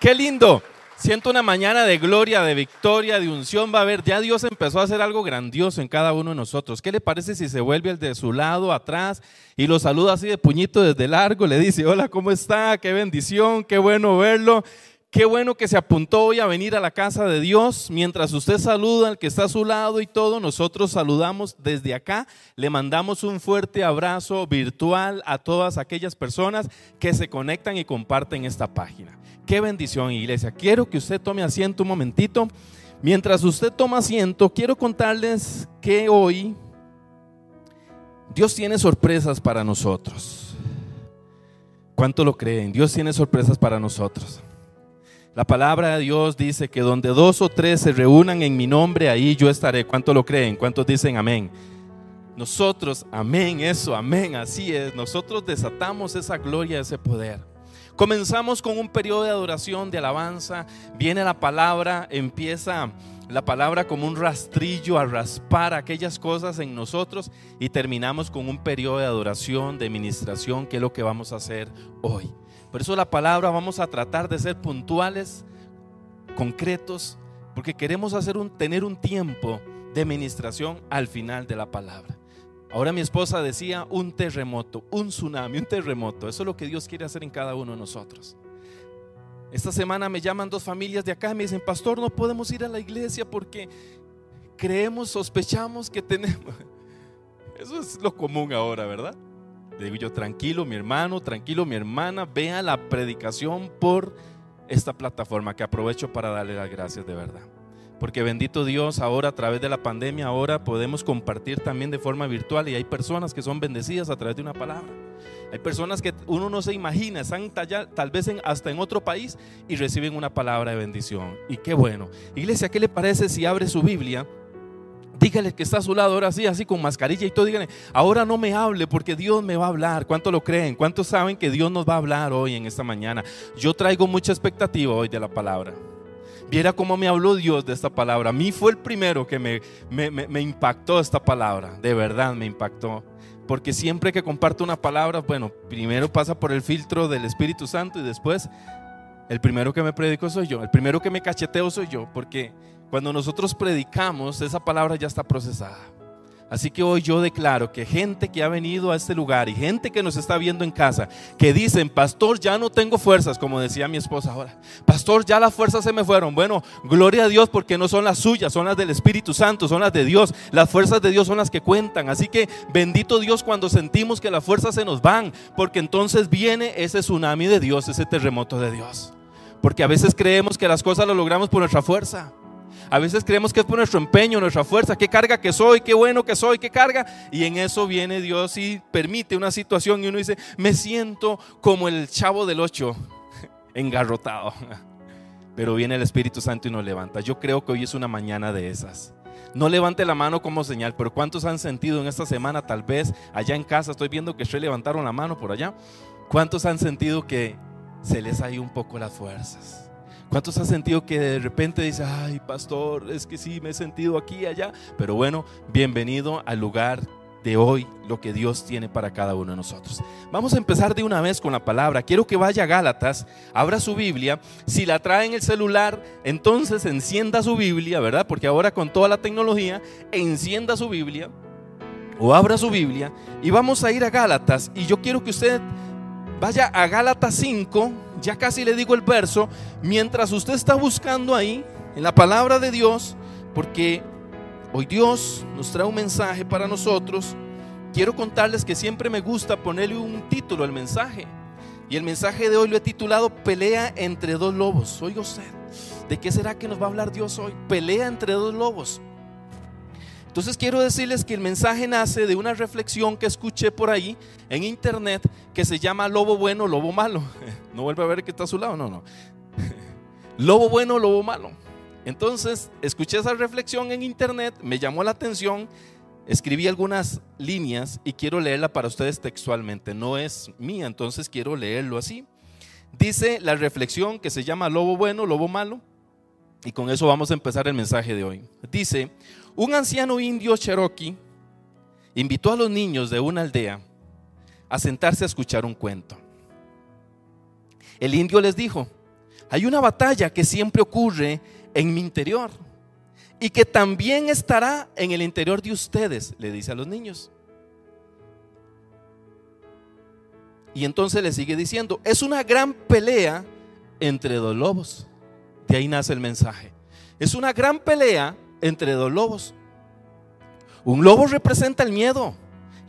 Qué lindo. Siento una mañana de gloria, de victoria, de unción. Va a haber, ya Dios empezó a hacer algo grandioso en cada uno de nosotros. ¿Qué le parece si se vuelve el de su lado atrás y lo saluda así de puñito desde largo? Le dice, hola, ¿cómo está? Qué bendición, qué bueno verlo. Qué bueno que se apuntó hoy a venir a la casa de Dios. Mientras usted saluda al que está a su lado y todo, nosotros saludamos desde acá. Le mandamos un fuerte abrazo virtual a todas aquellas personas que se conectan y comparten esta página. Qué bendición, iglesia. Quiero que usted tome asiento un momentito. Mientras usted toma asiento, quiero contarles que hoy Dios tiene sorpresas para nosotros. ¿Cuánto lo creen? Dios tiene sorpresas para nosotros. La palabra de Dios dice que donde dos o tres se reúnan en mi nombre, ahí yo estaré. ¿Cuánto lo creen? ¿Cuántos dicen amén? Nosotros, amén, eso, amén, así es. Nosotros desatamos esa gloria, ese poder. Comenzamos con un periodo de adoración, de alabanza. Viene la palabra, empieza la palabra como un rastrillo a raspar aquellas cosas en nosotros y terminamos con un periodo de adoración, de ministración, que es lo que vamos a hacer hoy. Por eso la palabra vamos a tratar de ser puntuales, concretos, porque queremos hacer un, tener un tiempo de ministración al final de la palabra. Ahora mi esposa decía un terremoto, un tsunami, un terremoto. Eso es lo que Dios quiere hacer en cada uno de nosotros. Esta semana me llaman dos familias de acá y me dicen, pastor, no podemos ir a la iglesia porque creemos, sospechamos que tenemos... Eso es lo común ahora, ¿verdad? Le digo yo, tranquilo mi hermano, tranquilo mi hermana, vea la predicación por esta plataforma que aprovecho para darle las gracias de verdad. Porque bendito Dios, ahora a través de la pandemia, ahora podemos compartir también de forma virtual y hay personas que son bendecidas a través de una palabra. Hay personas que uno no se imagina, están tal vez hasta en otro país y reciben una palabra de bendición. Y qué bueno. Iglesia, ¿qué le parece si abre su Biblia Dígale que está a su lado ahora sí, así con mascarilla y todo. Dígale, ahora no me hable porque Dios me va a hablar. ¿Cuánto lo creen? ¿Cuántos saben que Dios nos va a hablar hoy en esta mañana? Yo traigo mucha expectativa hoy de la palabra. Viera cómo me habló Dios de esta palabra. A mí fue el primero que me, me, impactó esta palabra. De verdad me impactó. Porque siempre que comparto una palabra, bueno, primero pasa por el filtro del Espíritu Santo y después el primero que me predico soy yo. El primero que me cacheteo soy yo. Porque cuando nosotros predicamos, esa palabra ya está procesada. Así que hoy yo declaro que gente que ha venido a este lugar y gente que nos está viendo en casa, que dicen, pastor, ya no tengo fuerzas, como decía mi esposa ahora, pastor, ya las fuerzas se me fueron. Bueno, gloria a Dios porque no son las suyas, son las del Espíritu Santo, son las de Dios. Las fuerzas de Dios son las que cuentan. Así que bendito Dios cuando sentimos que las fuerzas se nos van, porque entonces viene ese tsunami de Dios, ese terremoto de Dios. Porque a veces creemos que las cosas lo logramos por nuestra fuerza. A veces creemos que es por nuestro empeño, nuestra fuerza, qué carga que soy, qué bueno que soy, qué carga. Y en eso viene Dios y permite una situación y uno dice, me siento como el chavo del ocho, engarrotado. Pero viene el Espíritu Santo y nos levanta. Yo creo que hoy es una mañana de esas. No levante la mano como señal, pero ¿cuántos han sentido en esta semana, tal vez allá en casa, estoy viendo que ustedes levantaron la mano por allá? ¿Cuántos han sentido que se les ha ido un poco las fuerzas? ¿Cuántos han sentido que de repente dice, ay, pastor, es que sí, me he sentido aquí y allá? Pero bueno, bienvenido al lugar de hoy, lo que Dios tiene para cada uno de nosotros. Vamos a empezar de una vez con la palabra. Quiero que vaya a Gálatas, abra su Biblia. Si la trae en el celular, entonces encienda su Biblia, ¿verdad? Porque ahora con toda la tecnología, encienda su Biblia o abra su Biblia y vamos a ir a Gálatas. Y yo quiero que usted vaya a Gálatas 5 ya casi le digo el verso, mientras usted está buscando ahí, en la palabra de Dios, porque hoy Dios nos trae un mensaje para nosotros, quiero contarles que siempre me gusta ponerle un título al mensaje. Y el mensaje de hoy lo he titulado Pelea entre dos lobos. Oiga usted, ¿de qué será que nos va a hablar Dios hoy? Pelea entre dos lobos. Entonces quiero decirles que el mensaje nace de una reflexión que escuché por ahí en internet que se llama lobo bueno, lobo malo. No vuelve a ver que está a su lado, no, no. Lobo bueno, lobo malo. Entonces escuché esa reflexión en internet, me llamó la atención, escribí algunas líneas y quiero leerla para ustedes textualmente. No es mía, entonces quiero leerlo así. Dice la reflexión que se llama lobo bueno, lobo malo. Y con eso vamos a empezar el mensaje de hoy. Dice, un anciano indio cherokee invitó a los niños de una aldea a sentarse a escuchar un cuento. El indio les dijo, Hay una batalla que siempre ocurre en mi interior y que también estará en el interior de ustedes, le dice a los niños. Y entonces le sigue diciendo, es una gran pelea entre dos lobos. De ahí nace el mensaje. Es una gran pelea entre dos lobos. Un lobo representa el miedo,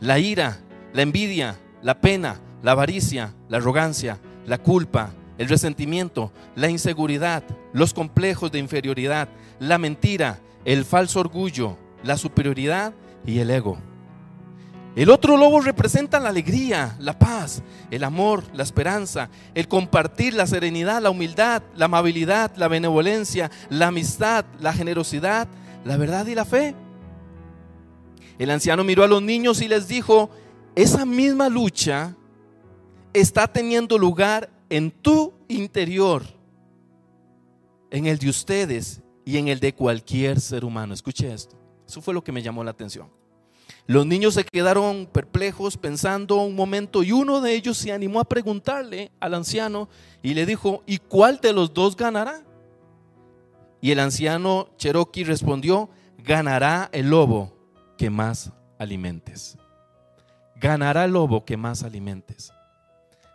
la ira, la envidia, la pena, la avaricia, la arrogancia, la culpa, el resentimiento, la inseguridad, los complejos de inferioridad, la mentira, el falso orgullo, la superioridad y el ego. El otro lobo representa la alegría, la paz, el amor, la esperanza, el compartir, la serenidad, la humildad, la amabilidad, la benevolencia, la amistad, la generosidad, la verdad y la fe. El anciano miró a los niños y les dijo, esa misma lucha está teniendo lugar en tu interior, en el de ustedes y en el de cualquier ser humano. Escuche esto. Eso fue lo que me llamó la atención. Los niños se quedaron perplejos pensando un momento y uno de ellos se animó a preguntarle al anciano y le dijo, ¿y cuál de los dos ganará? Y el anciano Cherokee respondió, ganará el lobo que más alimentes. Ganará el lobo que más alimentes.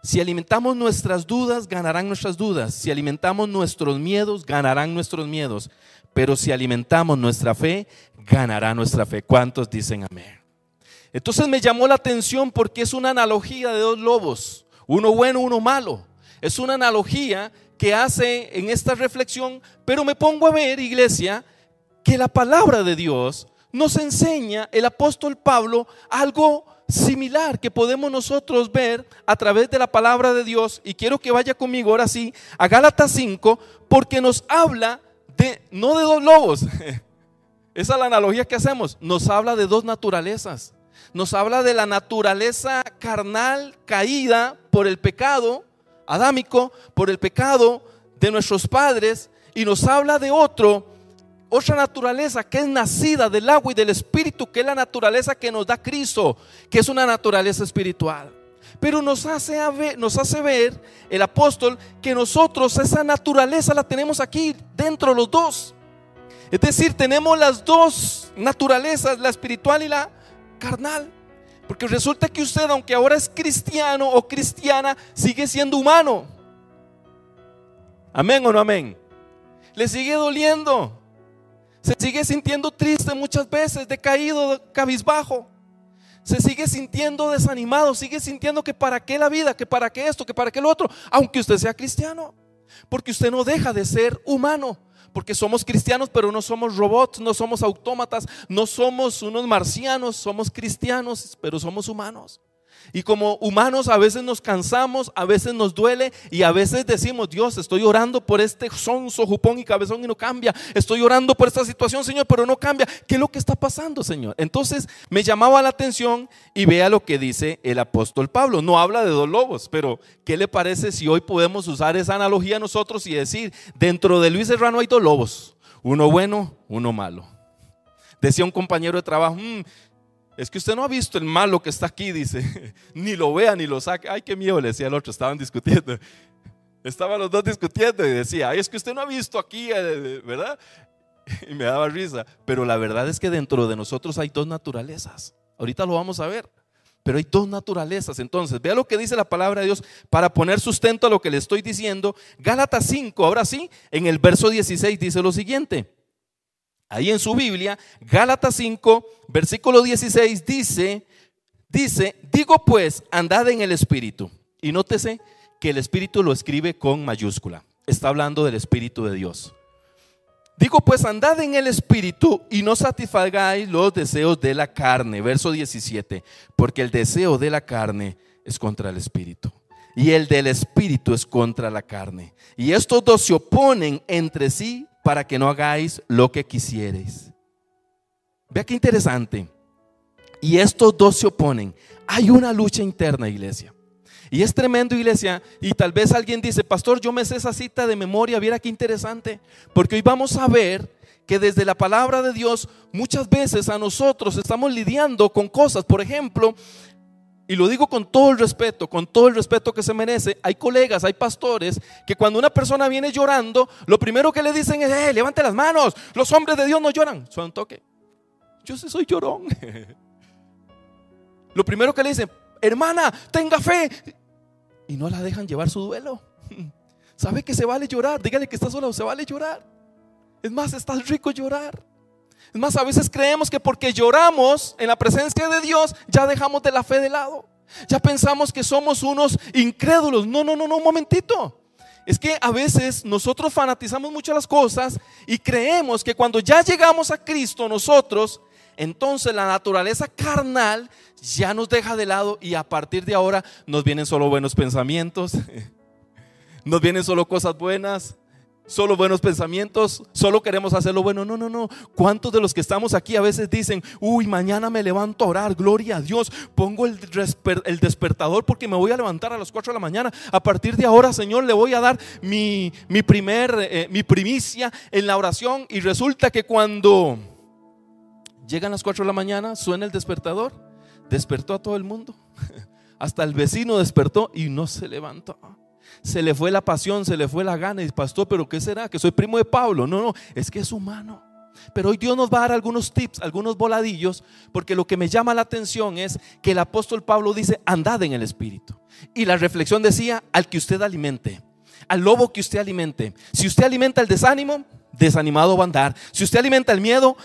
Si alimentamos nuestras dudas, ganarán nuestras dudas. Si alimentamos nuestros miedos, ganarán nuestros miedos. Pero si alimentamos nuestra fe, ganará nuestra fe. ¿Cuántos dicen amén? Entonces me llamó la atención porque es una analogía de dos lobos, uno bueno, uno malo. Es una analogía que hace en esta reflexión, pero me pongo a ver, iglesia, que la palabra de Dios nos enseña el apóstol Pablo algo similar que podemos nosotros ver a través de la palabra de Dios. Y quiero que vaya conmigo ahora sí a Gálatas 5, porque nos habla de, no de dos lobos, esa es la analogía que hacemos, nos habla de dos naturalezas nos habla de la naturaleza carnal caída por el pecado adámico, por el pecado de nuestros padres, y nos habla de otro, otra naturaleza que es nacida del agua y del espíritu, que es la naturaleza que nos da Cristo, que es una naturaleza espiritual. Pero nos hace, nos hace ver el apóstol que nosotros esa naturaleza la tenemos aquí dentro los dos. Es decir, tenemos las dos naturalezas, la espiritual y la carnal. Porque resulta que usted, aunque ahora es cristiano o cristiana, sigue siendo humano. Amén o no amén. Le sigue doliendo. Se sigue sintiendo triste muchas veces, decaído, cabizbajo. Se sigue sintiendo desanimado, sigue sintiendo que para qué la vida, que para qué esto, que para qué lo otro, aunque usted sea cristiano. Porque usted no deja de ser humano porque somos cristianos, pero no somos robots, no somos autómatas, no somos unos marcianos, somos cristianos, pero somos humanos. Y como humanos a veces nos cansamos, a veces nos duele y a veces decimos, Dios, estoy orando por este sonso, jupón y cabezón y no cambia. Estoy orando por esta situación, Señor, pero no cambia. ¿Qué es lo que está pasando, Señor? Entonces me llamaba la atención y vea lo que dice el apóstol Pablo. No habla de dos lobos, pero ¿qué le parece si hoy podemos usar esa analogía nosotros y decir, dentro de Luis Serrano hay dos lobos, uno bueno, uno malo? Decía un compañero de trabajo, mm, es que usted no ha visto el malo que está aquí, dice. ni lo vea, ni lo saque. Ay, qué miedo, le decía el otro. Estaban discutiendo. Estaban los dos discutiendo y decía, ay, es que usted no ha visto aquí, eh, ¿verdad? Y me daba risa. Pero la verdad es que dentro de nosotros hay dos naturalezas. Ahorita lo vamos a ver. Pero hay dos naturalezas. Entonces, vea lo que dice la palabra de Dios para poner sustento a lo que le estoy diciendo. Gálatas 5, ahora sí, en el verso 16 dice lo siguiente. Ahí en su Biblia, Gálatas 5, versículo 16 dice, dice, digo pues, andad en el Espíritu. Y nótese que el Espíritu lo escribe con mayúscula. Está hablando del Espíritu de Dios. Digo pues, andad en el Espíritu y no satisfagáis los deseos de la carne. Verso 17, porque el deseo de la carne es contra el Espíritu. Y el del Espíritu es contra la carne. Y estos dos se oponen entre sí para que no hagáis lo que quisierais. Vea qué interesante. Y estos dos se oponen. Hay una lucha interna, iglesia. Y es tremendo, iglesia. Y tal vez alguien dice, pastor, yo me sé esa cita de memoria. Mira qué interesante. Porque hoy vamos a ver que desde la palabra de Dios muchas veces a nosotros estamos lidiando con cosas. Por ejemplo, y lo digo con todo el respeto, con todo el respeto que se merece, hay colegas, hay pastores que cuando una persona viene llorando, lo primero que le dicen es, eh, levante las manos, los hombres de Dios no lloran, son toque. Yo sí soy llorón. Lo primero que le dicen, hermana, tenga fe. Y no la dejan llevar su duelo. ¿Sabe que se vale llorar? Dígale que está sola, se vale llorar. Es más, está rico llorar. Es más, a veces creemos que porque lloramos en la presencia de Dios, ya dejamos de la fe de lado. Ya pensamos que somos unos incrédulos. No, no, no, no, un momentito. Es que a veces nosotros fanatizamos mucho las cosas y creemos que cuando ya llegamos a Cristo nosotros, entonces la naturaleza carnal ya nos deja de lado y a partir de ahora nos vienen solo buenos pensamientos, nos vienen solo cosas buenas, solo buenos pensamientos, solo queremos hacer lo bueno. No, no, no. ¿Cuántos de los que estamos aquí a veces dicen, uy, mañana me levanto a orar, gloria a Dios, pongo el, despertador porque me voy a levantar a las 4 de la mañana. A partir de ahora, Señor, le voy a dar mi, primer, eh, mi primicia en la oración y resulta que cuando llegan las 4 de la mañana, suena el despertador, despertó a todo el mundo. Hasta el vecino despertó y no se levantó se le fue la pasión, se le fue la gana. Y pastor, ¿pero qué será? Que soy primo de Pablo. No, no, es que es humano. Pero hoy Dios nos va a dar algunos tips, algunos voladillos, porque lo que me llama la atención es que el apóstol Pablo dice, andad en el Espíritu. Y la reflexión decía, al que usted alimente, al lobo que usted alimente. Si usted alimenta el desánimo, desanimado va a andar. Si usted alimenta el miedo,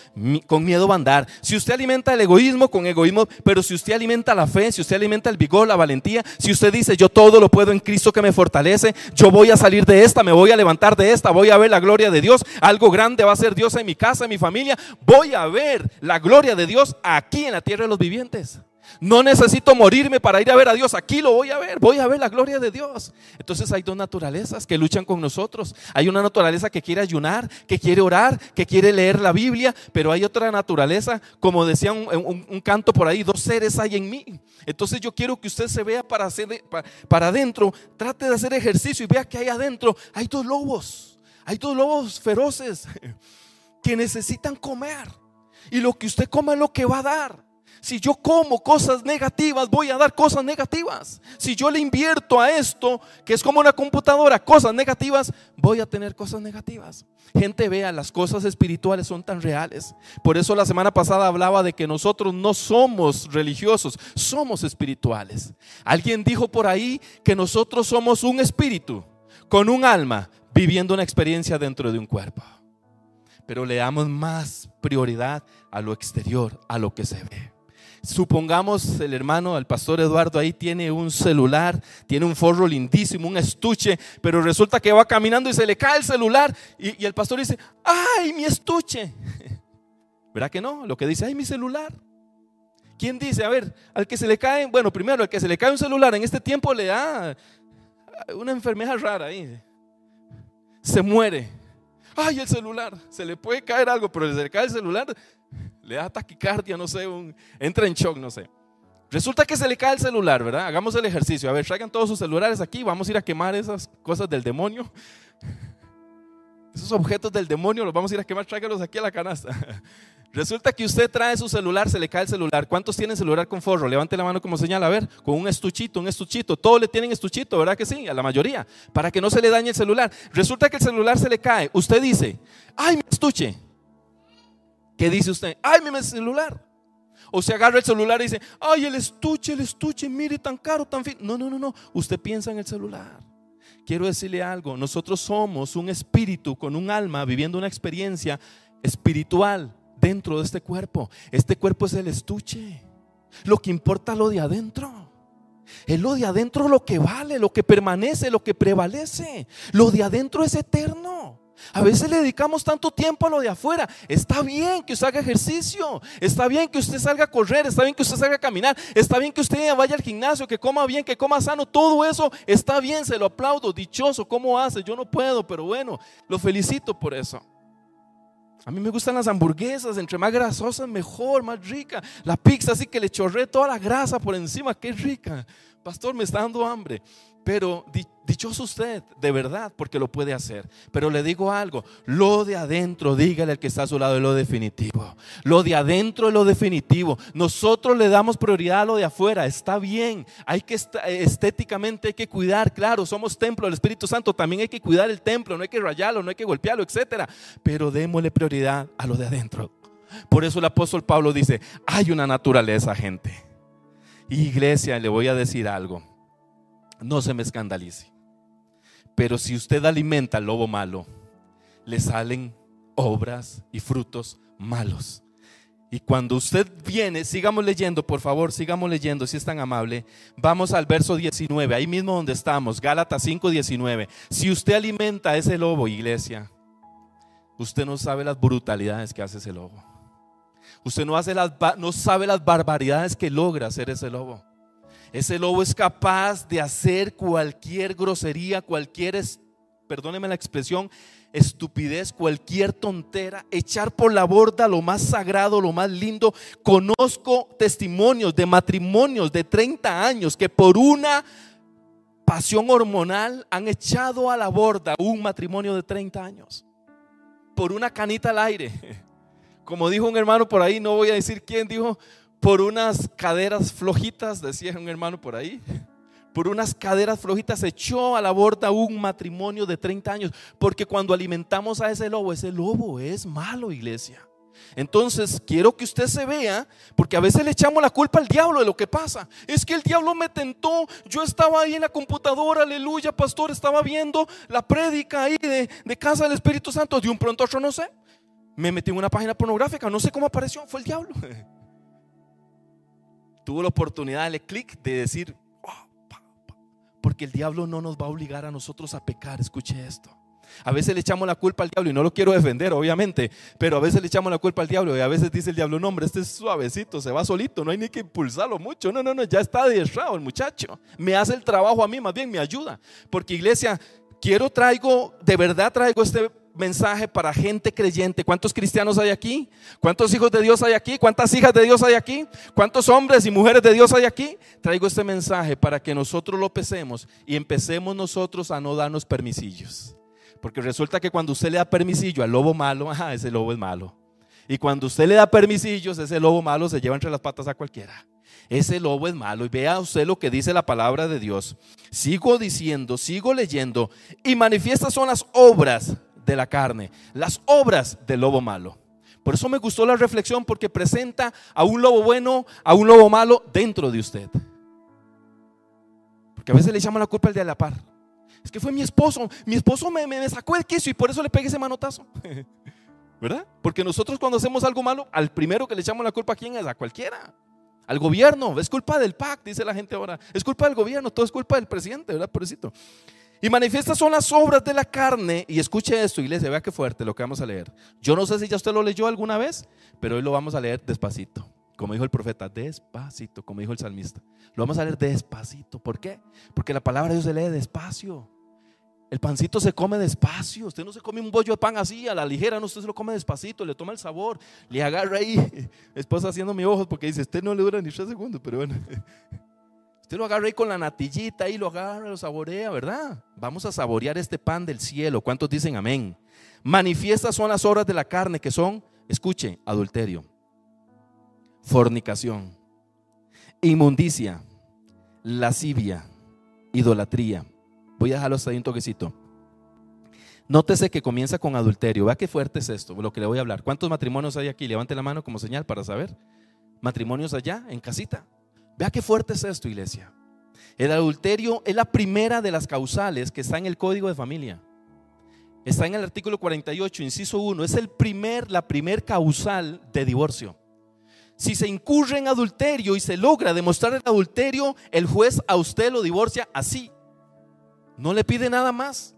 con miedo va a andar. Si usted alimenta el egoísmo, con egoísmo. Pero si usted alimenta la fe, si usted alimenta el vigor, la valentía, si usted dice, yo todo lo puedo en Cristo que me fortalece, yo voy a salir de esta, me voy a levantar de esta, voy a ver la gloria de Dios. Algo grande va a ser Dios en mi casa, en mi familia. Voy a ver la gloria de Dios aquí en la tierra de los vivientes. No necesito morirme para ir a ver a Dios. Aquí lo voy a ver. Voy a ver la gloria de Dios. Entonces hay dos naturalezas que luchan con nosotros. Hay una naturaleza que quiere ayunar, que quiere orar, que quiere leer la Biblia. Pero hay otra naturaleza, como decía un, canto por ahí, dos seres hay en mí. Entonces yo quiero que usted se vea para, hacer, para adentro. Trate de hacer ejercicio y vea que hay adentro. Hay dos lobos. Hay dos lobos feroces que necesitan comer. Y lo que usted coma es lo que va a dar. Si yo como cosas negativas, voy a dar cosas negativas. Si yo le invierto a esto, que es como una computadora, cosas negativas, voy a tener cosas negativas. Gente, vea, las cosas espirituales son tan reales. Por eso la semana pasada hablaba de que nosotros no somos religiosos, somos espirituales. Alguien dijo por ahí que nosotros somos un espíritu con un alma viviendo una experiencia dentro de un cuerpo. Pero le damos más prioridad a lo exterior, a lo que se ve. Supongamos el hermano, el pastor Eduardo ahí tiene un celular, tiene un forro lindísimo, un estuche, pero resulta que va caminando y se le cae el celular y, el pastor dice, ay, mi estuche. ¿Verdad que no? Lo que dice, ay, mi celular. ¿Quién dice? A ver, al que se le cae, bueno, primero, al que se le cae un celular en este tiempo le da una enfermedad rara ahí. Se muere. Ay, el celular. Se le puede caer algo, pero se le cae el celular, le da taquicardia, no sé, entra en shock, no sé. Resulta que se le cae el celular, ¿verdad? Hagamos el ejercicio. A ver, traigan todos sus celulares aquí, vamos a ir a quemar esas cosas del demonio. Esos objetos del demonio los vamos a ir a quemar, tráiganlos aquí a la canasta. Resulta que usted trae su celular, se le cae el celular. ¿Cuántos tienen celular con forro? Levante la mano como señala, a ver, con un estuchito, un estuchito. Todos le tienen estuchito, ¿verdad que sí? A la mayoría, para que no se le dañe el celular. Resulta que el celular se le cae. Usted dice, ay, mi estuche. ¿Qué dice usted? Ay, mi celular. O se agarra el celular y dice, ay, el estuche, el estuche, mire, tan caro, tan fin. No, no, no, no. Usted piensa en el celular. Quiero decirle algo, nosotros somos un espíritu con un alma viviendo una experiencia espiritual dentro de este cuerpo. Este cuerpo es el estuche. Lo que importa es lo de adentro. Es lo de adentro lo que vale, lo que permanece, lo que prevalece. Lo de adentro es eterno. A veces le dedicamos tanto tiempo a lo de afuera. Está bien que usted haga ejercicio. Está bien que usted salga a correr. Está bien que usted salga a caminar. Está bien que usted vaya al gimnasio, que coma bien, que coma sano. Todo eso está bien, se lo aplaudo. Dichoso, ¿cómo hace? Yo no puedo, pero bueno, lo felicito por eso. A mí me gustan las hamburguesas, entre más grasosas mejor, más rica. La pizza así que le chorré toda la grasa por encima, qué rica. Pastor, me está dando hambre. Pero dichoso usted, de verdad, porque lo puede hacer. Pero le digo algo, lo de adentro, dígale al que está a su lado, es lo definitivo. Lo de adentro es lo definitivo. Nosotros le damos prioridad a lo de afuera, está bien. Hay que estéticamente hay que cuidar, claro, somos templo del Espíritu Santo, también hay que cuidar el templo, no hay que rayarlo, no hay que golpearlo, etcétera. Pero démosle prioridad a lo de adentro. Por eso el apóstol Pablo dice, hay una naturaleza, gente. Iglesia, le voy a decir algo no se me escandalice. Pero si usted alimenta al lobo malo, le salen obras y frutos malos. Y cuando usted viene, sigamos leyendo, por favor, sigamos leyendo, si es tan amable. Vamos al verso 19, ahí mismo donde estamos, Gálatas 5, 19. Si usted alimenta a ese lobo, iglesia, usted no sabe las brutalidades que hace ese lobo. Usted no, hace las, no sabe las barbaridades que logra hacer ese lobo. Ese lobo es capaz de hacer cualquier grosería, cualquier, perdóneme la expresión, estupidez, cualquier tontera, echar por la borda lo más sagrado, lo más lindo. Conozco testimonios de matrimonios de 30 años que por una pasión hormonal han echado a la borda un matrimonio de 30 años. Por una canita al aire. Como dijo un hermano por ahí, no voy a decir quién, dijo, por unas caderas flojitas, decía un hermano por ahí, por unas caderas flojitas echó a la borda un matrimonio de 30 años, porque cuando alimentamos a ese lobo, ese lobo es malo, iglesia. Entonces, quiero que usted se vea, porque a veces le echamos la culpa al diablo de lo que pasa. Es que el diablo me tentó, yo estaba ahí en la computadora, aleluya, pastor, estaba viendo la prédica ahí de, casa del Espíritu Santo, de un pronto a otro, no sé, me metí en una página pornográfica, no sé cómo apareció, fue el diablo. tuvo la oportunidad de clic de decir, oh, porque el diablo no nos va a obligar a nosotros a pecar. Escuche esto. A veces le echamos la culpa al diablo y no lo quiero defender, obviamente, pero a veces le echamos la culpa al diablo y a veces dice el diablo, no, hombre, este es suavecito, se va solito, no hay ni que impulsarlo mucho. No, no, no, ya está adiestrado el muchacho. Me hace el trabajo a mí, más bien me ayuda. Porque iglesia, quiero traigo, de verdad traigo este mensaje para gente creyente. ¿Cuántos cristianos hay aquí? ¿Cuántos hijos de Dios hay aquí? ¿Cuántas hijas de Dios hay aquí? ¿Cuántos hombres y mujeres de Dios hay aquí? Traigo este mensaje para que nosotros lo pesemos y empecemos nosotros a no darnos permisillos. Porque resulta que cuando usted le da permisillo al lobo malo, ajá, ese lobo es malo. Y cuando usted le da permisillos, ese lobo malo se lleva entre las patas a cualquiera. Ese lobo es malo. Y vea usted lo que dice la palabra de Dios. Sigo diciendo, sigo leyendo. Y manifiestas son las obras de la carne, las obras del lobo malo. Por eso me gustó la reflexión porque presenta a un lobo bueno, a un lobo malo dentro de usted. Porque a veces le llaman la culpa al de la par. Es que fue mi esposo, mi esposo me, me sacó el queso y por eso le pegué ese manotazo. ¿Verdad? Porque nosotros cuando hacemos algo malo, al primero que le echamos la culpa a quién es, a cualquiera. Al gobierno, es culpa del PAC, dice la gente ahora. Es culpa del gobierno, todo es culpa del presidente, ¿verdad? Pobrecito. Y manifiestas son las obras de la carne. Y escuche esto, iglesia, vea qué fuerte lo que vamos a leer. Yo no sé si ya usted lo leyó alguna vez, pero hoy lo vamos a leer despacito. Como dijo el profeta, despacito, como dijo el salmista. Lo vamos a leer despacito. ¿Por qué? Porque la palabra de Dios se lee despacio. El pancito se come despacio. Usted no se come un bollo de pan así a la ligera, no, usted se lo come despacito, le toma el sabor, le agarra ahí. Esposa haciendo mi ojos porque dice, usted no le dura ni tres segundos, pero bueno. Usted lo agarra ahí con la natillita y lo agarra, lo saborea, ¿verdad? Vamos a saborear este pan del cielo. ¿Cuántos dicen amén? Manifiestas son las obras de la carne que son, escuche, adulterio, fornicación, inmundicia, lascivia, idolatría. Voy a dejarlo hasta ahí un toquecito. Nótese que comienza con adulterio. Vea qué fuerte es esto, lo que le voy a hablar. ¿Cuántos matrimonios hay aquí? Levante la mano como señal para saber. Matrimonios allá, en casita. Vea qué fuerte es esto, iglesia. El adulterio es la primera de las causales que está en el Código de Familia. Está en el artículo 48, inciso 1. Es el primer, la primer causal de divorcio. Si se incurre en adulterio y se logra demostrar el adulterio, el juez a usted lo divorcia así. No le pide nada más.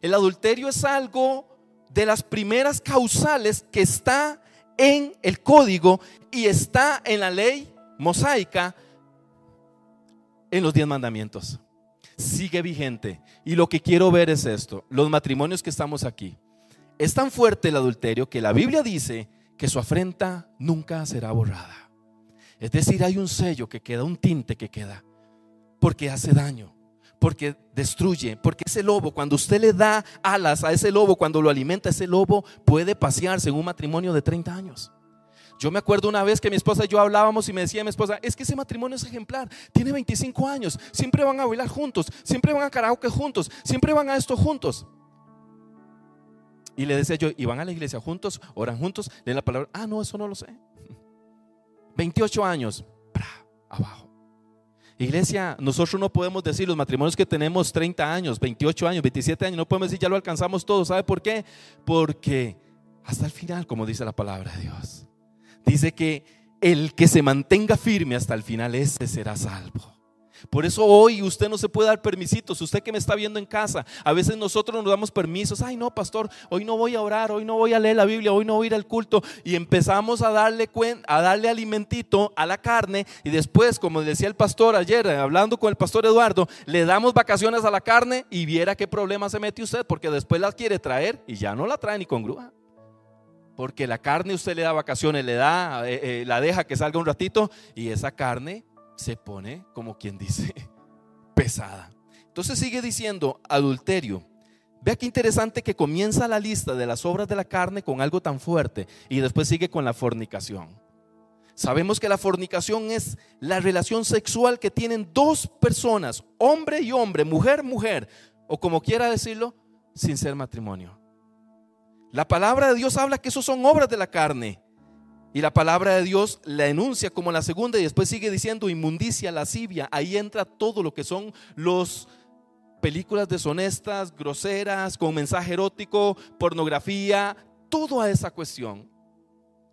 El adulterio es algo de las primeras causales que está en el código y está en la ley mosaica en los diez mandamientos. Sigue vigente. Y lo que quiero ver es esto. Los matrimonios que estamos aquí. Es tan fuerte el adulterio que la Biblia dice que su afrenta nunca será borrada. Es decir, hay un sello que queda, un tinte que queda, porque hace daño, porque destruye, porque ese lobo, cuando usted le da alas a ese lobo, cuando lo alimenta, ese lobo puede pasearse en un matrimonio de 30 años. Yo me acuerdo una vez que mi esposa y yo hablábamos y me decía mi esposa, es que ese matrimonio es ejemplar, tiene 25 años, siempre van a bailar juntos, siempre van a karaoke juntos, siempre van a esto juntos. Y le decía yo, ¿y van a la iglesia juntos? ¿Oran juntos? Leen la palabra. Ah, no, eso no lo sé. 28 años, abajo. Iglesia, nosotros no podemos decir los matrimonios que tenemos 30 años, 28 años, 27 años, no podemos decir ya lo alcanzamos todo. ¿Sabe por qué? Porque hasta el final, como dice la palabra de Dios, dice que el que se mantenga firme hasta el final, ese será salvo. Por eso hoy usted no se puede dar permisitos. Usted que me está viendo en casa, a veces nosotros nos damos permisos. Ay, no, pastor, hoy no voy a orar, hoy no voy a leer la Biblia, hoy no voy a ir al culto. Y empezamos a darle, a darle alimentito a la carne. Y después, como decía el pastor ayer, hablando con el pastor Eduardo, le damos vacaciones a la carne y viera qué problema se mete usted, porque después la quiere traer y ya no la trae ni con grúa. Porque la carne usted le da vacaciones, le da, eh, eh, la deja que salga un ratito y esa carne se pone, como quien dice, pesada. Entonces sigue diciendo adulterio. Vea qué interesante que comienza la lista de las obras de la carne con algo tan fuerte y después sigue con la fornicación. Sabemos que la fornicación es la relación sexual que tienen dos personas, hombre y hombre, mujer, mujer, o como quiera decirlo, sin ser matrimonio. La palabra de Dios habla que eso son obras de la carne. Y la palabra de Dios la enuncia como la segunda y después sigue diciendo inmundicia, lascivia. Ahí entra todo lo que son los películas deshonestas, groseras, con mensaje erótico, pornografía, toda esa cuestión.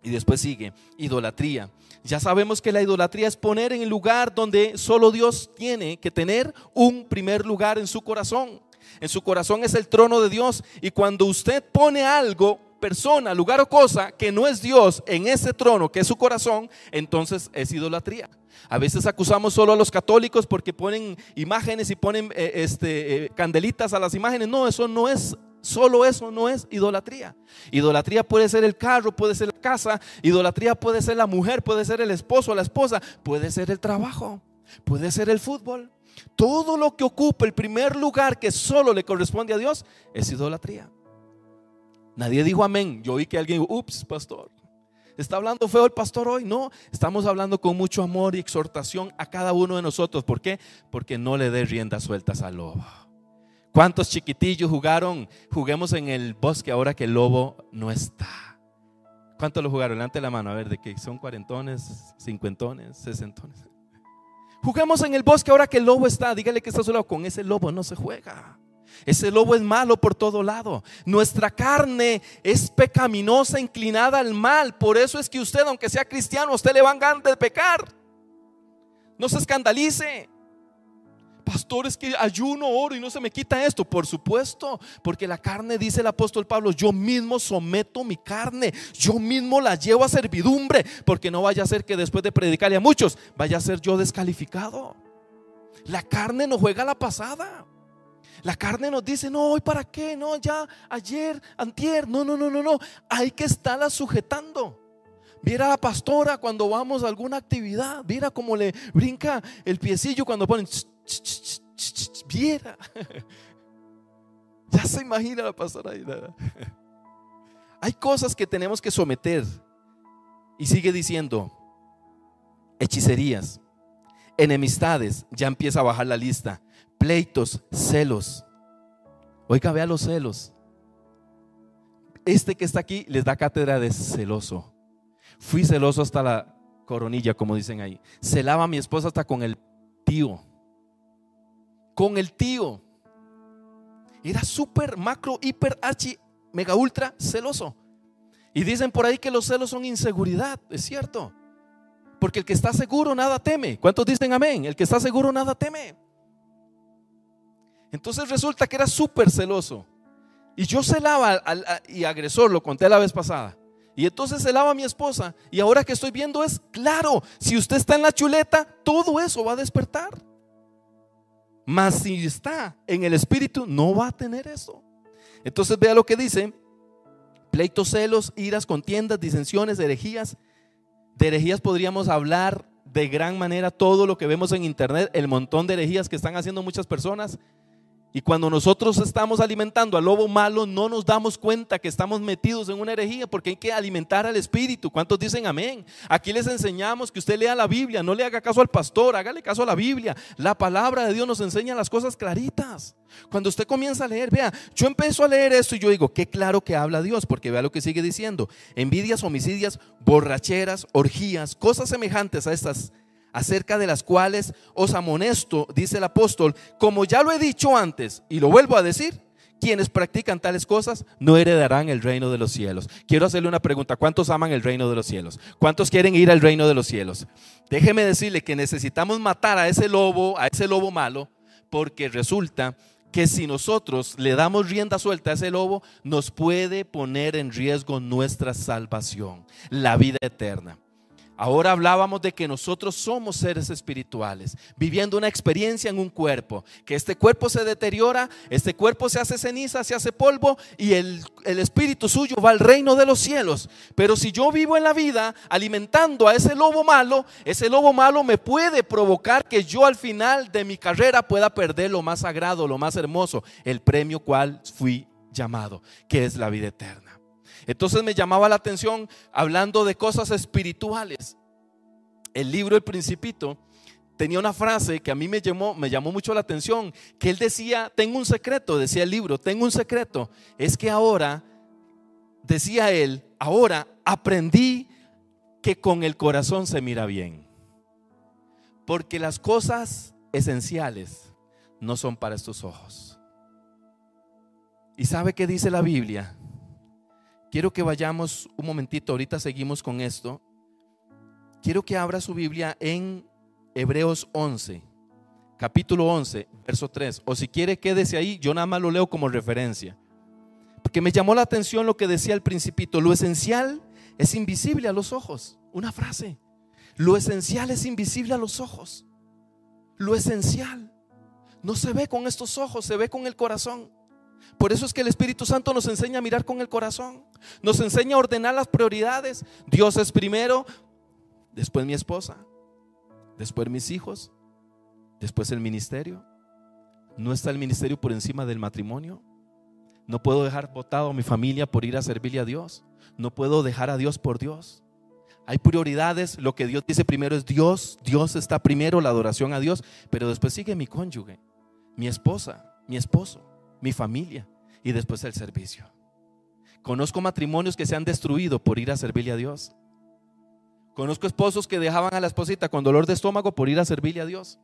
Y después sigue idolatría. Ya sabemos que la idolatría es poner en el lugar donde solo Dios tiene que tener un primer lugar en su corazón. En su corazón es el trono de Dios y cuando usted pone algo persona, lugar o cosa que no es Dios en ese trono que es su corazón, entonces es idolatría. A veces acusamos solo a los católicos porque ponen imágenes y ponen eh, este, eh, candelitas a las imágenes. No, eso no es Solo eso no es idolatría. Idolatría puede ser el carro, puede ser la casa, idolatría puede ser la mujer, puede ser el esposo, la esposa, puede ser el trabajo, puede ser el fútbol. Todo lo que ocupa el primer lugar que solo le corresponde a Dios es idolatría. Nadie dijo amén. Yo oí que alguien ups, pastor. ¿Está hablando feo el pastor hoy? No, estamos hablando con mucho amor y exhortación a cada uno de nosotros. ¿Por qué? Porque no le dé riendas sueltas al lobo. ¿Cuántos chiquitillos jugaron? Juguemos en el bosque ahora que el lobo no está. ¿Cuántos lo jugaron? Levante la mano, a ver, de que son cuarentones, cincuentones, sesentones. Juguemos en el bosque ahora que el lobo está. Dígale que está solo. Con ese lobo no se juega. Ese lobo es malo por todo lado. Nuestra carne es pecaminosa, inclinada al mal. Por eso es que usted, aunque sea cristiano, usted le van ganas de pecar. No se escandalice. Pastor, es que ayuno, oro y no se me quita esto. Por supuesto, porque la carne, dice el apóstol Pablo, yo mismo someto mi carne, yo mismo la llevo a servidumbre, porque no vaya a ser que después de predicarle a muchos, vaya a ser yo descalificado. La carne no juega la pasada. La carne nos dice, no, hoy para qué, no, ya ayer, antier, no, no, no, no, no, hay que estarla sujetando. Viera la pastora cuando vamos a alguna actividad, viera cómo le brinca el piecillo cuando ponen, viera. Ya se imagina la pastora. Hay cosas que tenemos que someter. Y sigue diciendo, hechicerías, enemistades, ya empieza a bajar la lista pleitos, celos. Oiga, vea los celos. Este que está aquí les da cátedra de celoso. Fui celoso hasta la coronilla, como dicen ahí. Celaba a mi esposa hasta con el tío. Con el tío. Era súper macro, hiper, archi, mega, ultra celoso. Y dicen por ahí que los celos son inseguridad. Es cierto. Porque el que está seguro nada teme. ¿Cuántos dicen amén? El que está seguro nada teme. Entonces resulta que era súper celoso. Y yo celaba al, y agresor, lo conté la vez pasada. Y entonces celaba a mi esposa. Y ahora que estoy viendo es claro, si usted está en la chuleta, todo eso va a despertar. Mas si está en el espíritu, no va a tener eso. Entonces vea lo que dice. Pleitos, celos, iras, contiendas, disensiones, herejías. De herejías podríamos hablar de gran manera todo lo que vemos en internet, el montón de herejías que están haciendo muchas personas. Y cuando nosotros estamos alimentando al lobo malo, no nos damos cuenta que estamos metidos en una herejía porque hay que alimentar al espíritu. ¿Cuántos dicen amén? Aquí les enseñamos que usted lea la Biblia, no le haga caso al pastor, hágale caso a la Biblia. La palabra de Dios nos enseña las cosas claritas. Cuando usted comienza a leer, vea, yo empiezo a leer esto y yo digo, qué claro que habla Dios, porque vea lo que sigue diciendo. Envidias, homicidias, borracheras, orgías, cosas semejantes a estas acerca de las cuales os amonesto, dice el apóstol, como ya lo he dicho antes y lo vuelvo a decir, quienes practican tales cosas no heredarán el reino de los cielos. Quiero hacerle una pregunta, ¿cuántos aman el reino de los cielos? ¿Cuántos quieren ir al reino de los cielos? Déjeme decirle que necesitamos matar a ese lobo, a ese lobo malo, porque resulta que si nosotros le damos rienda suelta a ese lobo, nos puede poner en riesgo nuestra salvación, la vida eterna. Ahora hablábamos de que nosotros somos seres espirituales, viviendo una experiencia en un cuerpo, que este cuerpo se deteriora, este cuerpo se hace ceniza, se hace polvo y el, espíritu suyo va al reino de los cielos. Pero si yo vivo en la vida alimentando a ese lobo malo, ese lobo malo me puede provocar que yo al final de mi carrera pueda perder lo más sagrado, lo más hermoso, el premio cual fui llamado, que es la vida eterna. Entonces me llamaba la atención hablando de cosas espirituales. El libro El Principito tenía una frase que a mí me llamó, mucho la atención, que él decía, tengo un secreto, decía el libro, tengo un secreto, es que ahora, decía él, ahora aprendí que con el corazón se mira bien, porque las cosas esenciales no son para estos ojos. ¿Y sabe qué dice la Biblia? Quiero que vayamos un momentito, ahorita seguimos con esto. Quiero que abra su Biblia en Hebreos 11, capítulo 11, verso 3. O si quiere, quédese ahí, yo nada más lo leo como referencia. Porque me llamó la atención lo que decía el principito. Lo esencial es invisible a los ojos. Una frase. Lo esencial es invisible a los ojos. Lo esencial no se ve con estos ojos, se ve con el corazón. Por eso es que el Espíritu Santo nos enseña a mirar con el corazón. Nos enseña a ordenar las prioridades. Dios es primero, después mi esposa, después mis hijos, después el ministerio. ¿No está el ministerio por encima del matrimonio? No puedo dejar votado a mi familia por ir a servirle a Dios. No puedo dejar a Dios por Dios. Hay prioridades. Lo que Dios dice primero es Dios. Dios está primero, la adoración a Dios. Pero después sigue mi cónyuge, mi esposa, mi esposo mi familia y después el servicio. Conozco matrimonios que se han destruido por ir a servirle a Dios. Conozco esposos que dejaban a la esposita con dolor de estómago por ir a servirle a Dios.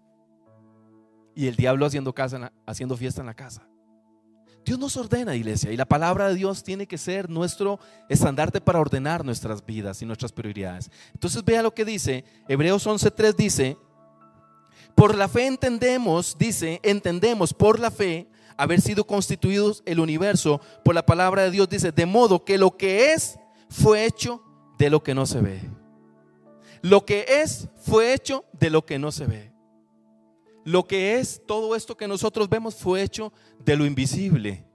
Y el diablo haciendo, casa, haciendo fiesta en la casa. Dios nos ordena, iglesia, y la palabra de Dios tiene que ser nuestro estandarte para ordenar nuestras vidas y nuestras prioridades. Entonces vea lo que dice, Hebreos 11.3 dice, por la fe entendemos, dice, entendemos por la fe haber sido constituidos el universo por la palabra de Dios, dice, de modo que lo que es fue hecho de lo que no se ve. Lo que es fue hecho de lo que no se ve. Lo que es todo esto que nosotros vemos fue hecho de lo invisible,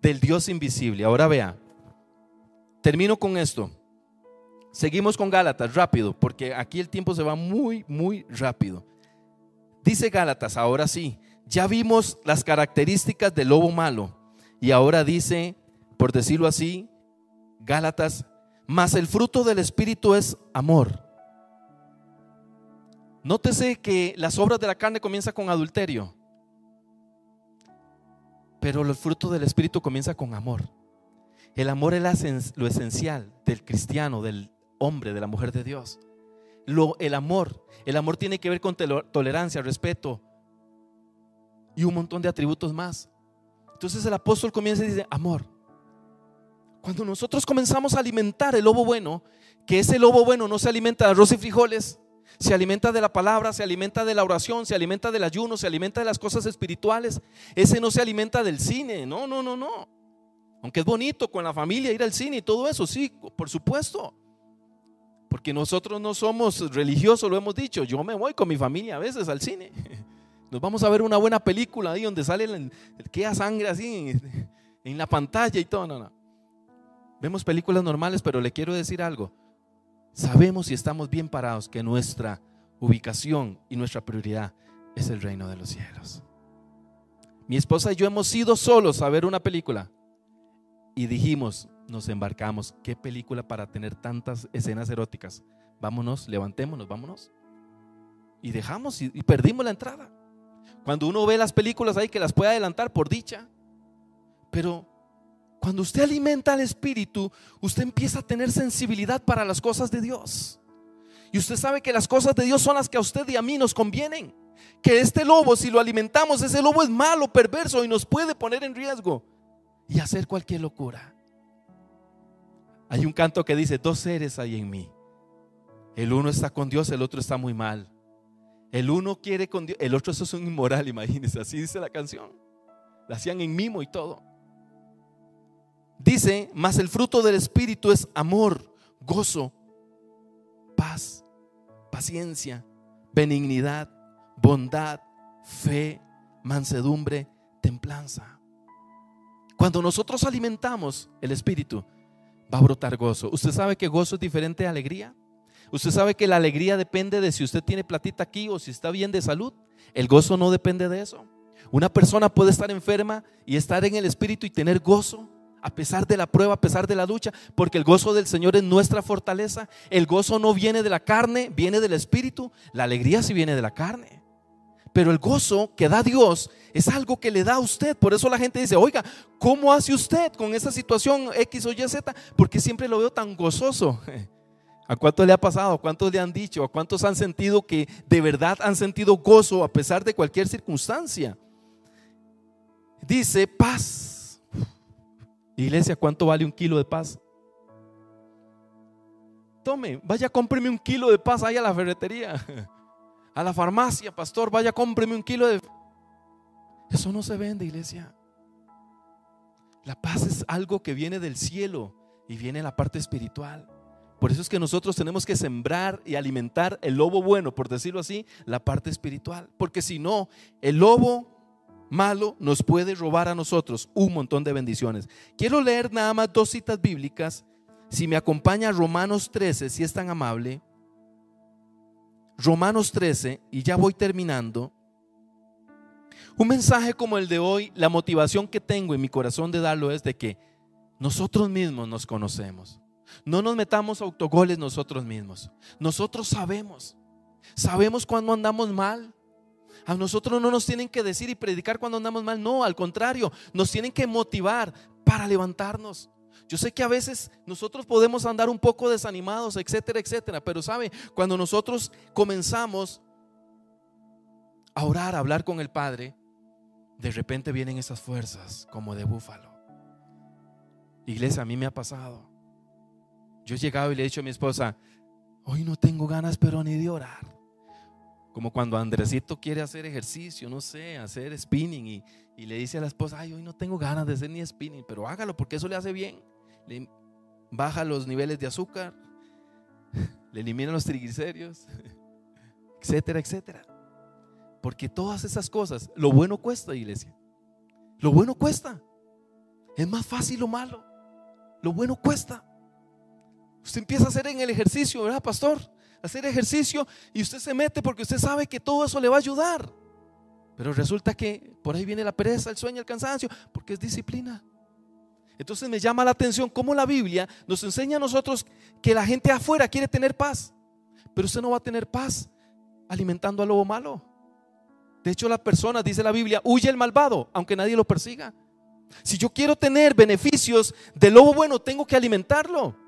del Dios invisible. Ahora vea, termino con esto. Seguimos con Gálatas rápido, porque aquí el tiempo se va muy, muy rápido. Dice Gálatas, ahora sí, ya vimos las características del lobo malo y ahora dice, por decirlo así, Gálatas, mas el fruto del Espíritu es amor. Nótese que las obras de la carne comienzan con adulterio, pero el fruto del Espíritu comienza con amor. El amor es lo esencial del cristiano, del hombre, de la mujer de Dios. Lo, el amor, el amor tiene que ver con tolerancia, respeto, y un montón de atributos más. Entonces el apóstol comienza y dice, amor. Cuando nosotros comenzamos a alimentar el lobo bueno, que ese lobo bueno no se alimenta de arroz y frijoles, se alimenta de la palabra, se alimenta de la oración, se alimenta del ayuno, se alimenta de las cosas espirituales. Ese no se alimenta del cine, no, no, no, no. Aunque es bonito con la familia ir al cine y todo eso, sí, por supuesto. Porque nosotros no somos religiosos, lo hemos dicho. Yo me voy con mi familia a veces al cine. Nos vamos a ver una buena película ahí donde sale el, queda sangre así en, la pantalla y todo. No, no. Vemos películas normales, pero le quiero decir algo. Sabemos si estamos bien parados que nuestra ubicación y nuestra prioridad es el reino de los cielos. Mi esposa y yo hemos ido solos a ver una película y dijimos, nos embarcamos, ¿qué película para tener tantas escenas eróticas? Vámonos, levantémonos, vámonos. Y dejamos y, perdimos la entrada. Cuando uno ve las películas ahí que las puede adelantar por dicha, pero cuando usted alimenta al espíritu, usted empieza a tener sensibilidad para las cosas de Dios. Y usted sabe que las cosas de Dios son las que a usted y a mí nos convienen. Que este lobo, si lo alimentamos, ese lobo es malo, perverso y nos puede poner en riesgo y hacer cualquier locura. Hay un canto que dice, dos seres hay en mí. El uno está con Dios, el otro está muy mal. El uno quiere con Dios, el otro eso es un inmoral, imagínense, así dice la canción. La hacían en mimo y todo. Dice, mas el fruto del Espíritu es amor, gozo, paz, paciencia, benignidad, bondad, fe, mansedumbre, templanza. Cuando nosotros alimentamos el espíritu, va a brotar gozo. ¿Usted sabe que gozo es diferente a alegría? ¿Usted sabe que la alegría depende de si usted tiene platita aquí o si está bien de salud? El gozo no depende de eso. Una persona puede estar enferma y estar en el espíritu y tener gozo a pesar de la prueba, a pesar de la lucha, porque el gozo del Señor es nuestra fortaleza. El gozo no viene de la carne, viene del Espíritu. La alegría sí viene de la carne. Pero el gozo que da Dios es algo que le da a usted. Por eso la gente dice, oiga, ¿cómo hace usted con esa situación X o Y, Z? Porque siempre lo veo tan gozoso. ¿A cuántos le ha pasado? ¿A cuántos le han dicho? ¿A cuántos han sentido que de verdad han sentido gozo a pesar de cualquier circunstancia? Dice paz Iglesia, ¿cuánto vale un kilo de paz? Tome, vaya, cómpreme un kilo de paz ahí a la ferretería, a la farmacia, pastor, vaya, cómpreme un kilo de... Eso no se vende, iglesia. La paz es algo que viene del cielo y viene en la parte espiritual. Por eso es que nosotros tenemos que sembrar y alimentar el lobo bueno, por decirlo así, la parte espiritual. Porque si no, el lobo malo nos puede robar a nosotros un montón de bendiciones. Quiero leer nada más dos citas bíblicas. Si me acompaña Romanos 13, si es tan amable. Romanos 13, y ya voy terminando. Un mensaje como el de hoy, la motivación que tengo en mi corazón de darlo es de que nosotros mismos nos conocemos. No nos metamos autogoles nosotros mismos. Nosotros sabemos. Sabemos cuando andamos mal. A nosotros no nos tienen que decir y predicar cuando andamos mal, no, al contrario, nos tienen que motivar para levantarnos. Yo sé que a veces nosotros podemos andar un poco desanimados, etcétera, etcétera, pero sabe, cuando nosotros comenzamos a orar, a hablar con el Padre, de repente vienen esas fuerzas como de búfalo. Iglesia, a mí me ha pasado. Yo he llegado y le he dicho a mi esposa, hoy no tengo ganas, pero ni de orar. Como cuando Andresito quiere hacer ejercicio, no sé, hacer spinning y, le dice a la esposa, ay, hoy no tengo ganas de hacer ni spinning, pero hágalo porque eso le hace bien. Baja los niveles de azúcar, le elimina los triglicéridos, etcétera, etcétera. Porque todas esas cosas, lo bueno cuesta, iglesia. Lo bueno cuesta. Es más fácil lo malo. Lo bueno cuesta. Usted empieza a hacer en el ejercicio, ¿verdad, pastor? hacer ejercicio y usted se mete porque usted sabe que todo eso le va a ayudar. Pero resulta que por ahí viene la pereza, el sueño, el cansancio, porque es disciplina. Entonces me llama la atención cómo la Biblia nos enseña a nosotros que la gente afuera quiere tener paz, pero usted no va a tener paz alimentando al lobo malo. De hecho, la persona, dice la Biblia, huye el malvado, aunque nadie lo persiga. Si yo quiero tener beneficios del lobo bueno, tengo que alimentarlo.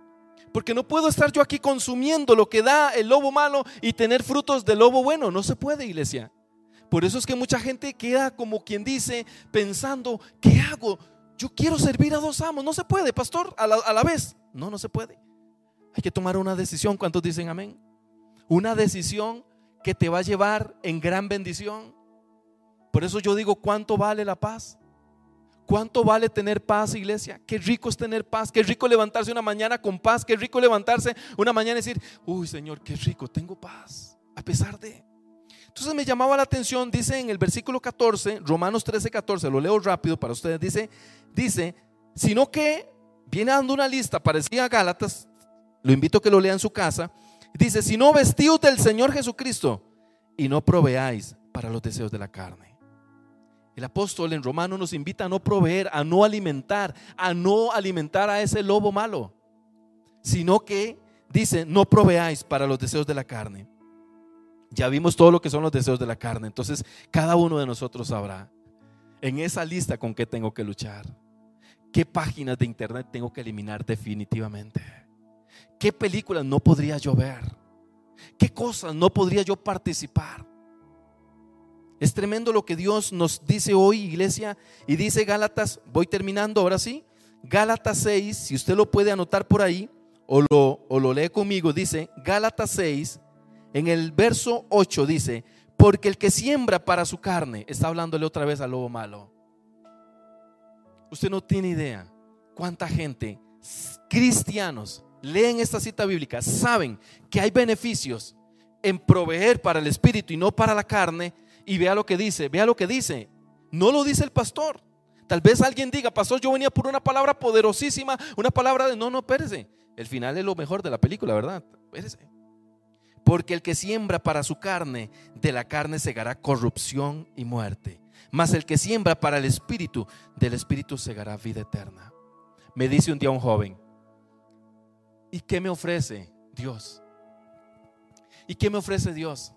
Porque no puedo estar yo aquí consumiendo lo que da el lobo malo y tener frutos del lobo bueno. No se puede, iglesia. Por eso es que mucha gente queda como quien dice, pensando, ¿qué hago? Yo quiero servir a dos amos. No se puede, pastor, a la, a la vez. No, no se puede. Hay que tomar una decisión. ¿Cuántos dicen amén? Una decisión que te va a llevar en gran bendición. Por eso yo digo, ¿cuánto vale la paz? ¿Cuánto vale tener paz, iglesia? Qué rico es tener paz, qué rico levantarse una mañana con paz, qué rico levantarse una mañana y decir, uy Señor, qué rico, tengo paz, a pesar de... Entonces me llamaba la atención, dice en el versículo 14, Romanos 13, 14, lo leo rápido para ustedes, dice, dice, sino que viene dando una lista, parecía a Gálatas, lo invito a que lo lea en su casa, Dice, si no vestidos del Señor Jesucristo y no proveáis para los deseos de la carne. El apóstol en Romano nos invita a no proveer, a no alimentar, a no alimentar a ese lobo malo, sino que dice, no proveáis para los deseos de la carne. Ya vimos todo lo que son los deseos de la carne, entonces cada uno de nosotros sabrá en esa lista con qué tengo que luchar, qué páginas de internet tengo que eliminar definitivamente, qué películas no podría yo ver, qué cosas no podría yo participar. Es tremendo lo que Dios nos dice hoy, iglesia, y dice Gálatas, voy terminando ahora sí, Gálatas 6, si usted lo puede anotar por ahí o lo, o lo lee conmigo, dice Gálatas 6, en el verso 8 dice, porque el que siembra para su carne, está hablándole otra vez al lobo malo. Usted no tiene idea cuánta gente, cristianos, leen esta cita bíblica, saben que hay beneficios en proveer para el espíritu y no para la carne, y vea lo que dice, vea lo que dice. No lo dice el pastor. Tal vez alguien diga, pastor, yo venía por una palabra poderosísima, una palabra de, no, no, espérese. El final es lo mejor de la película, ¿verdad? Espérese. Porque el que siembra para su carne, de la carne segará corrupción y muerte. Mas el que siembra para el espíritu, del espíritu segará vida eterna. Me dice un día un joven, ¿y qué me ofrece Dios? ¿Y qué me ofrece Dios?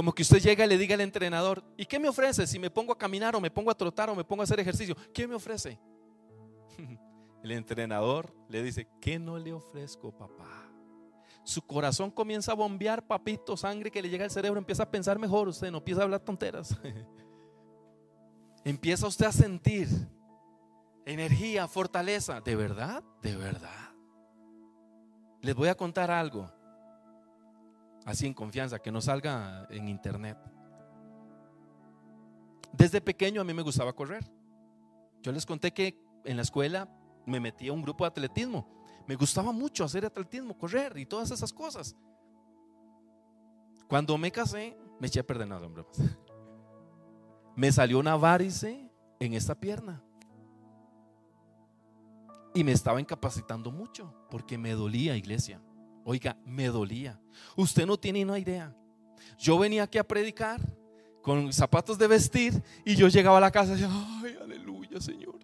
Como que usted llega y le diga al entrenador, ¿y qué me ofrece si me pongo a caminar o me pongo a trotar o me pongo a hacer ejercicio? ¿Qué me ofrece? El entrenador le dice, ¿qué no le ofrezco, papá? Su corazón comienza a bombear, papito, sangre que le llega al cerebro, empieza a pensar mejor, usted no empieza a hablar tonteras. empieza usted a sentir energía, fortaleza. ¿De verdad? ¿De verdad? Les voy a contar algo así en confianza, que no salga en internet. Desde pequeño a mí me gustaba correr. Yo les conté que en la escuela me metí a un grupo de atletismo. Me gustaba mucho hacer atletismo, correr y todas esas cosas. Cuando me casé, me eché a perder nada, hombre. Me salió una varice en esta pierna. Y me estaba incapacitando mucho porque me dolía, iglesia. Oiga, me dolía. Usted no tiene una idea. Yo venía aquí a predicar con zapatos de vestir y yo llegaba a la casa y decía, ay, aleluya, Señor.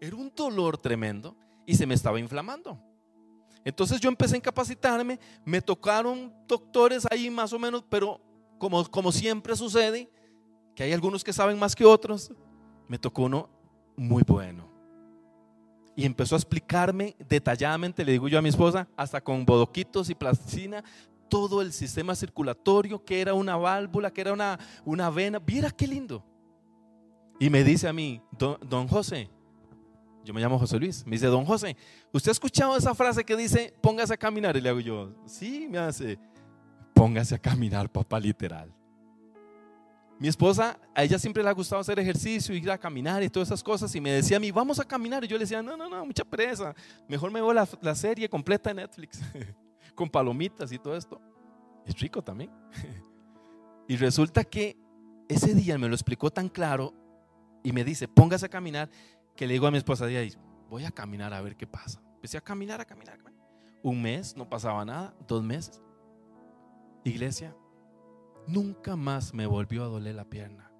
Era un dolor tremendo y se me estaba inflamando. Entonces yo empecé a incapacitarme, me tocaron doctores ahí más o menos, pero como, como siempre sucede, que hay algunos que saben más que otros, me tocó uno muy bueno y empezó a explicarme detalladamente, le digo yo a mi esposa, hasta con bodoquitos y plasticina, todo el sistema circulatorio, que era una válvula, que era una, una vena. Viera qué lindo. Y me dice a mí, don, José, yo me llamo José Luis, me dice, don José, ¿usted ha escuchado esa frase que dice, póngase a caminar? Y le hago yo, sí, me hace, póngase a caminar, papá, literal. Mi esposa, a ella siempre le ha gustado hacer ejercicio, ir a caminar y todas esas cosas. Y me decía a mí, vamos a caminar. Y yo le decía, no, no, no, mucha presa. Mejor me veo la, la serie completa de Netflix, con palomitas y todo esto. Es rico también. y resulta que ese día me lo explicó tan claro y me dice, póngase a caminar, que le digo a mi esposa, voy a caminar a ver qué pasa. Empecé a caminar, a caminar, a caminar. Un mes, no pasaba nada. Dos meses. Iglesia, nunca más me volvió a doler la pierna.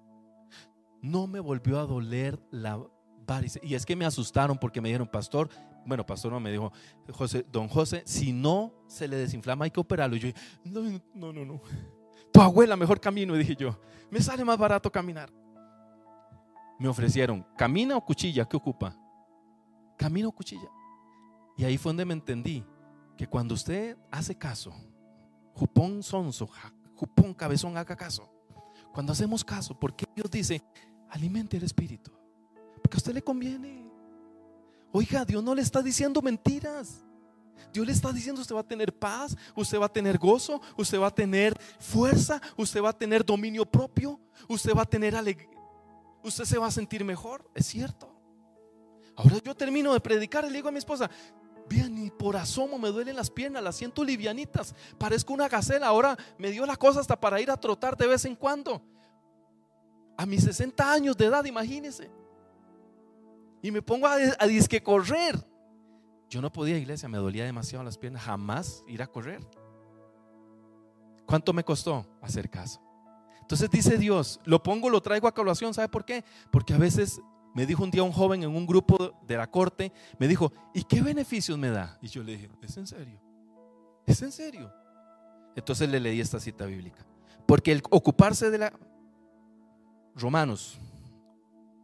No me volvió a doler la varice. Y es que me asustaron porque me dijeron, pastor, bueno, pastor no me dijo, José, don José, si no se le desinflama hay que operarlo. Y yo, no, no, no, no. Tu abuela, mejor camino, dije yo. Me sale más barato caminar. Me ofrecieron, ¿camina o cuchilla? ¿Qué ocupa? Camina o cuchilla. Y ahí fue donde me entendí que cuando usted hace caso, jupón sonso, jupón, cabezón, haga caso. Cuando hacemos caso, porque Dios dice, alimente el espíritu. Porque a usted le conviene. Oiga, Dios no le está diciendo mentiras. Dios le está diciendo, usted va a tener paz, usted va a tener gozo, usted va a tener fuerza, usted va a tener dominio propio, usted va a tener alegría, usted se va a sentir mejor. Es cierto. Ahora yo termino de predicar y le digo a mi esposa, Vean, ni por asomo me duelen las piernas, las siento livianitas. Parezco una gacela. Ahora me dio la cosa hasta para ir a trotar de vez en cuando. A mis 60 años de edad, imagínense. Y me pongo a, a disque correr. Yo no podía, iglesia, me dolía demasiado las piernas, jamás ir a correr. ¿Cuánto me costó hacer caso? Entonces dice Dios, lo pongo, lo traigo a colación, ¿sabe por qué? Porque a veces me dijo un día un joven en un grupo de la corte, me dijo, ¿y qué beneficios me da? Y yo le dije, ¿es en serio? ¿Es en serio? Entonces le leí esta cita bíblica. Porque el ocuparse de la... Romanos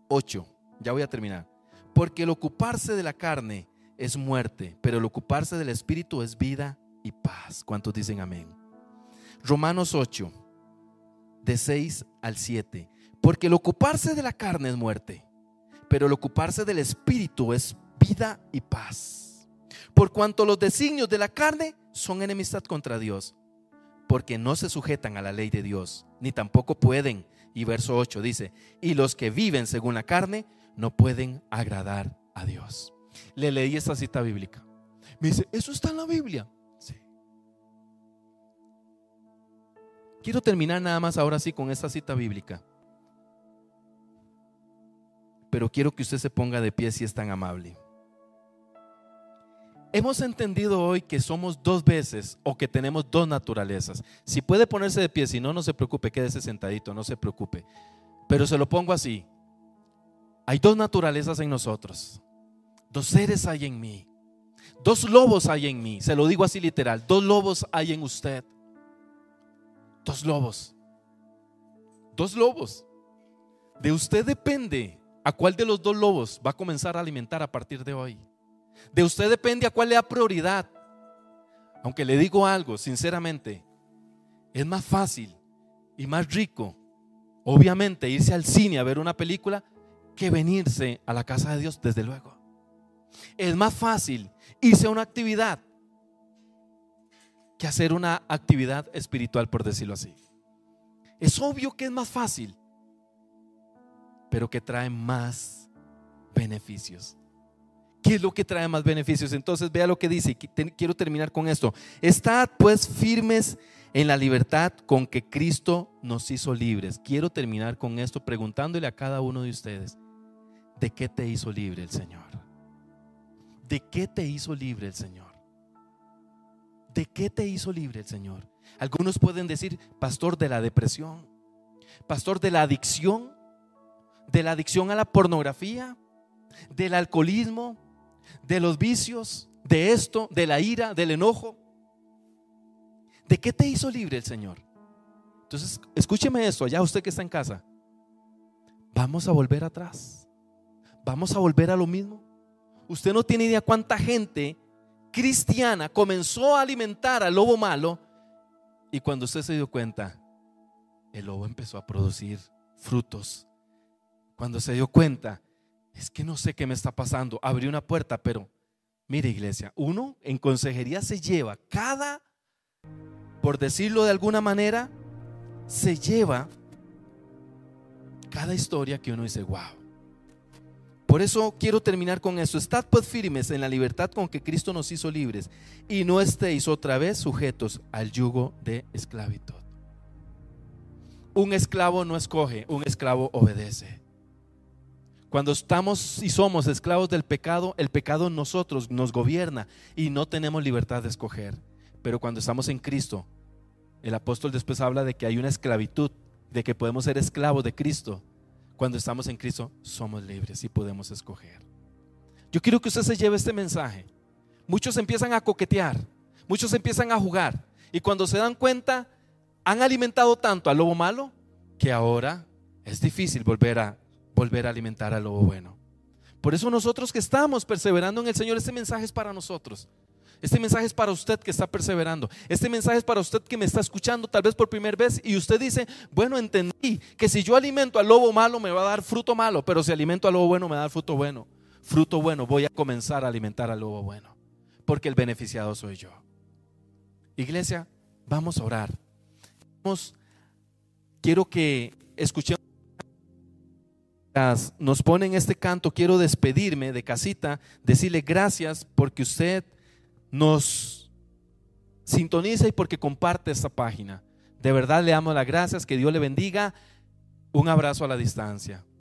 8, ya voy a terminar. Porque el ocuparse de la carne es muerte, pero el ocuparse del espíritu es vida y paz. ¿Cuántos dicen amén? Romanos 8, de 6 al 7. Porque el ocuparse de la carne es muerte, pero el ocuparse del espíritu es vida y paz. Por cuanto los designios de la carne son enemistad contra Dios, porque no se sujetan a la ley de Dios, ni tampoco pueden. Y verso 8 dice, y los que viven según la carne no pueden agradar a Dios. Le leí esta cita bíblica. Me dice, ¿eso está en la Biblia? Sí. Quiero terminar nada más ahora sí con esta cita bíblica. Pero quiero que usted se ponga de pie si es tan amable. Hemos entendido hoy que somos dos veces o que tenemos dos naturalezas. Si puede ponerse de pie, si no, no se preocupe, quédese sentadito, no se preocupe. Pero se lo pongo así. Hay dos naturalezas en nosotros. Dos seres hay en mí. Dos lobos hay en mí. Se lo digo así literal. Dos lobos hay en usted. Dos lobos. Dos lobos. De usted depende a cuál de los dos lobos va a comenzar a alimentar a partir de hoy. De usted depende a cuál le da prioridad. Aunque le digo algo, sinceramente, es más fácil y más rico, obviamente, irse al cine a ver una película que venirse a la casa de Dios, desde luego. Es más fácil irse a una actividad que hacer una actividad espiritual, por decirlo así. Es obvio que es más fácil, pero que trae más beneficios. ¿Qué es lo que trae más beneficios? Entonces vea lo que dice. Quiero terminar con esto. Estad pues firmes en la libertad con que Cristo nos hizo libres. Quiero terminar con esto preguntándole a cada uno de ustedes, ¿de qué te hizo libre el Señor? ¿De qué te hizo libre el Señor? ¿De qué te hizo libre el Señor? Algunos pueden decir, pastor de la depresión, pastor de la adicción, de la adicción a la pornografía, del alcoholismo, de los vicios, de esto, de la ira, del enojo. ¿De qué te hizo libre el Señor? Entonces, escúcheme esto, allá usted que está en casa. Vamos a volver atrás. Vamos a volver a lo mismo. Usted no tiene idea cuánta gente cristiana comenzó a alimentar al lobo malo y cuando usted se dio cuenta, el lobo empezó a producir frutos. Cuando se dio cuenta, es que no sé qué me está pasando. Abrí una puerta, pero mire iglesia, uno en consejería se lleva cada, por decirlo de alguna manera, se lleva cada historia que uno dice, wow. Por eso quiero terminar con esto. Estad pues firmes en la libertad con que Cristo nos hizo libres y no estéis otra vez sujetos al yugo de esclavitud. Un esclavo no escoge, un esclavo obedece. Cuando estamos y somos esclavos del pecado, el pecado nosotros nos gobierna y no tenemos libertad de escoger. Pero cuando estamos en Cristo, el apóstol después habla de que hay una esclavitud, de que podemos ser esclavos de Cristo. Cuando estamos en Cristo, somos libres y podemos escoger. Yo quiero que usted se lleve este mensaje. Muchos empiezan a coquetear, muchos empiezan a jugar y cuando se dan cuenta, han alimentado tanto al lobo malo que ahora es difícil volver a volver a alimentar al lobo bueno. Por eso nosotros que estamos perseverando en el Señor, este mensaje es para nosotros. Este mensaje es para usted que está perseverando. Este mensaje es para usted que me está escuchando tal vez por primera vez y usted dice, bueno, entendí que si yo alimento al lobo malo me va a dar fruto malo, pero si alimento al lobo bueno me va a fruto bueno. Fruto bueno, voy a comenzar a alimentar al lobo bueno, porque el beneficiado soy yo. Iglesia, vamos a orar. Vamos, quiero que escuchemos nos ponen este canto, quiero despedirme de casita, decirle gracias porque usted nos sintoniza y porque comparte esta página. De verdad le damos las gracias, que Dios le bendiga. Un abrazo a la distancia.